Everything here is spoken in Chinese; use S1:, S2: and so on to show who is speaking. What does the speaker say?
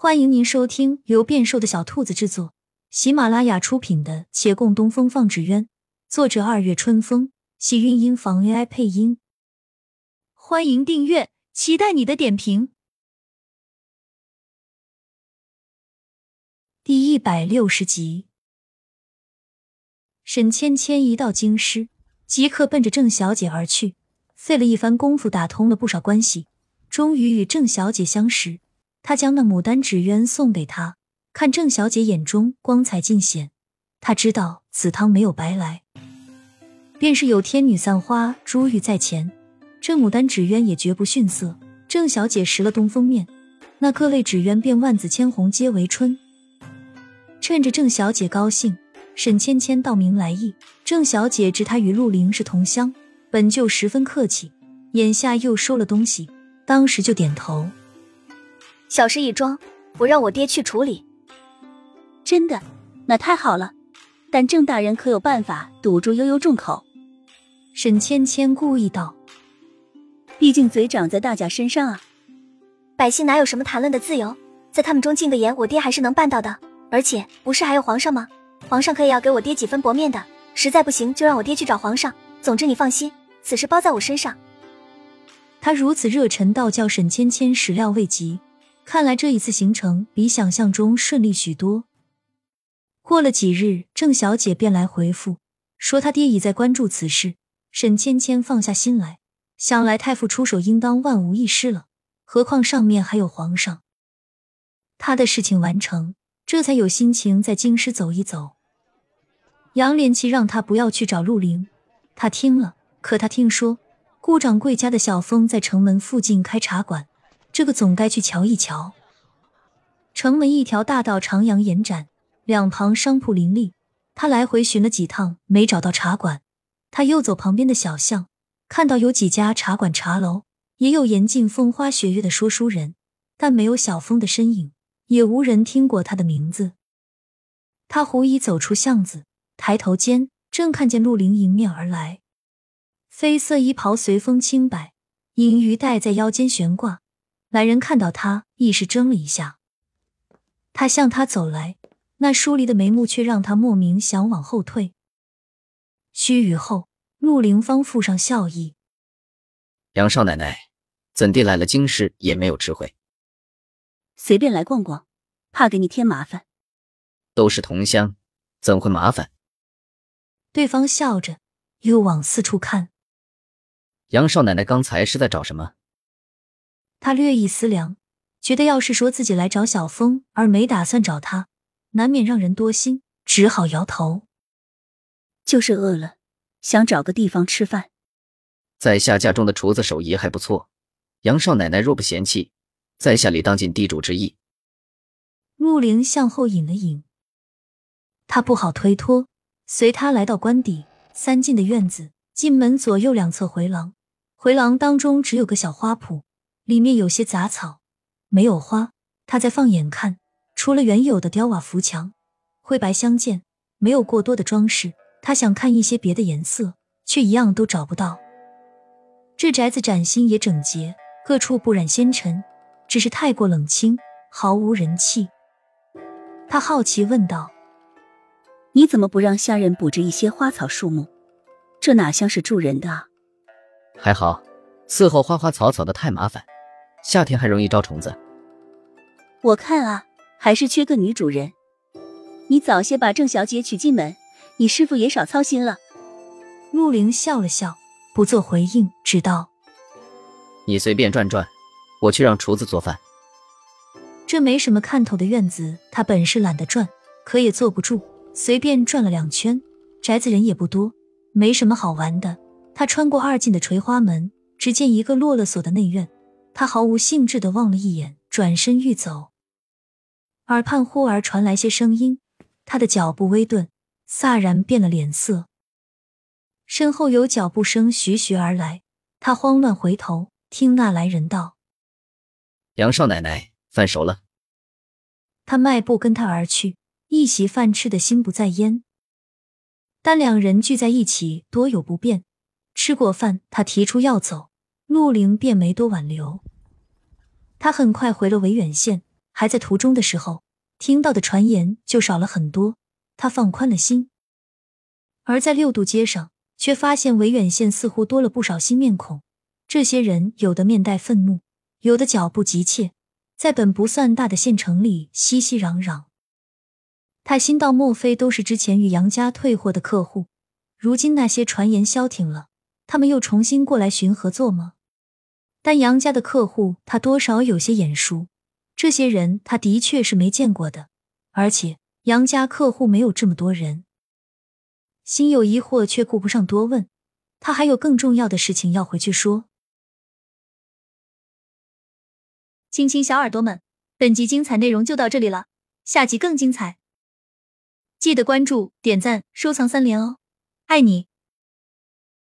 S1: 欢迎您收听由变瘦的小兔子制作、喜马拉雅出品的《且共东风放纸鸢》，作者二月春风，喜韵音房 AI 配音。欢迎订阅，期待你的点评。第一百六十集，沈芊芊一到京师，即刻奔着郑小姐而去，费了一番功夫，打通了不少关系，终于与郑小姐相识。他将那牡丹纸鸢送给她，看郑小姐眼中光彩尽显，他知道此汤没有白来。便是有天女散花，珠玉在前，这牡丹纸鸢也绝不逊色。郑小姐拾了东风面，那各类纸鸢便万紫千红皆为春。趁着郑小姐高兴，沈芊芊道明来意。郑小姐知她与陆凌是同乡，本就十分客气，眼下又收了东西，当时就点头。
S2: 小事一桩，我让我爹去处理。
S3: 真的，那太好了。但郑大人可有办法堵住悠悠众口？
S1: 沈芊芊故意道：“
S3: 毕竟嘴长在大家身上啊。
S2: 百姓哪有什么谈论的自由？在他们中禁个言，我爹还是能办到的。而且不是还有皇上吗？皇上可以要给我爹几分薄面的。实在不行，就让我爹去找皇上。总之你放心，此事包在我身上。”
S1: 他如此热忱，倒叫沈芊芊始料未及。看来这一次行程比想象中顺利许多。过了几日，郑小姐便来回复说，她爹已在关注此事。沈芊芊放下心来，想来太傅出手应当万无一失了，何况上面还有皇上。他的事情完成，这才有心情在京师走一走。杨连七让他不要去找陆凌，他听了，可他听说顾掌柜家的小峰在城门附近开茶馆。这个总该去瞧一瞧。城门一条大道徜徉延展，两旁商铺林立。他来回寻了几趟，没找到茶馆。他又走旁边的小巷，看到有几家茶馆茶楼，也有严禁风花雪月的说书人，但没有小峰的身影，也无人听过他的名字。他狐疑走出巷子，抬头间正看见陆凌迎面而来，绯色衣袍随风轻摆，银鱼带在腰间悬挂。来人看到他，亦是怔了一下。他向他走来，那疏离的眉目却让他莫名想往后退。须臾后，陆凌芳附上笑意：“
S4: 杨少奶奶，怎地来了京师也没有知会？
S3: 随便来逛逛，怕给你添麻烦。
S4: 都是同乡，怎会麻烦？”
S1: 对方笑着，又往四处看。
S4: 杨少奶奶刚才是在找什么？
S1: 他略一思量，觉得要是说自己来找小峰，而没打算找他，难免让人多心，只好摇头。
S3: 就是饿了，想找个地方吃饭。
S4: 在下家中的厨子手艺还不错，杨少奶奶若不嫌弃，在下里当尽地主之谊。
S1: 陆凌向后引了引，他不好推脱，随他来到官邸三进的院子，进门左右两侧回廊，回廊当中只有个小花圃。里面有些杂草，没有花。他再放眼看，除了原有的雕瓦浮墙，灰白相间，没有过多的装饰。他想看一些别的颜色，却一样都找不到。这宅子崭新也整洁，各处不染纤尘，只是太过冷清，毫无人气。他好奇问道：“
S3: 你怎么不让下人布置一些花草树木？这哪像是住人的啊？”
S4: 还好，伺候花花草草的太麻烦。夏天还容易招虫子，
S3: 我看啊，还是缺个女主人。你早些把郑小姐娶进门，你师傅也少操心了。
S1: 陆凌笑了笑，不做回应，只道：“
S4: 你随便转转，我去让厨子做饭。”
S1: 这没什么看头的院子，他本是懒得转，可也坐不住，随便转了两圈。宅子人也不多，没什么好玩的。他穿过二进的垂花门，只见一个落了锁的内院。他毫无兴致的望了一眼，转身欲走，耳畔忽而传来些声音，他的脚步微顿，飒然变了脸色。身后有脚步声徐徐而来，他慌乱回头，听那来人道：“
S4: 杨少奶奶，饭熟了。”
S1: 他迈步跟他而去，一席饭吃的心不在焉。但两人聚在一起，多有不便。吃过饭，他提出要走。陆凌便没多挽留，他很快回了维远县，还在途中的时候，听到的传言就少了很多，他放宽了心。而在六渡街上，却发现维远县似乎多了不少新面孔。这些人有的面带愤怒，有的脚步急切，在本不算大的县城里熙熙攘攘。他心道：莫非都是之前与杨家退货的客户？如今那些传言消停了，他们又重新过来寻合作吗？但杨家的客户，他多少有些眼熟。这些人他的确是没见过的，而且杨家客户没有这么多人。心有疑惑，却顾不上多问，他还有更重要的事情要回去说。
S5: 亲亲小耳朵们，本集精彩内容就到这里了，下集更精彩，记得关注、点赞、收藏三连哦，爱你！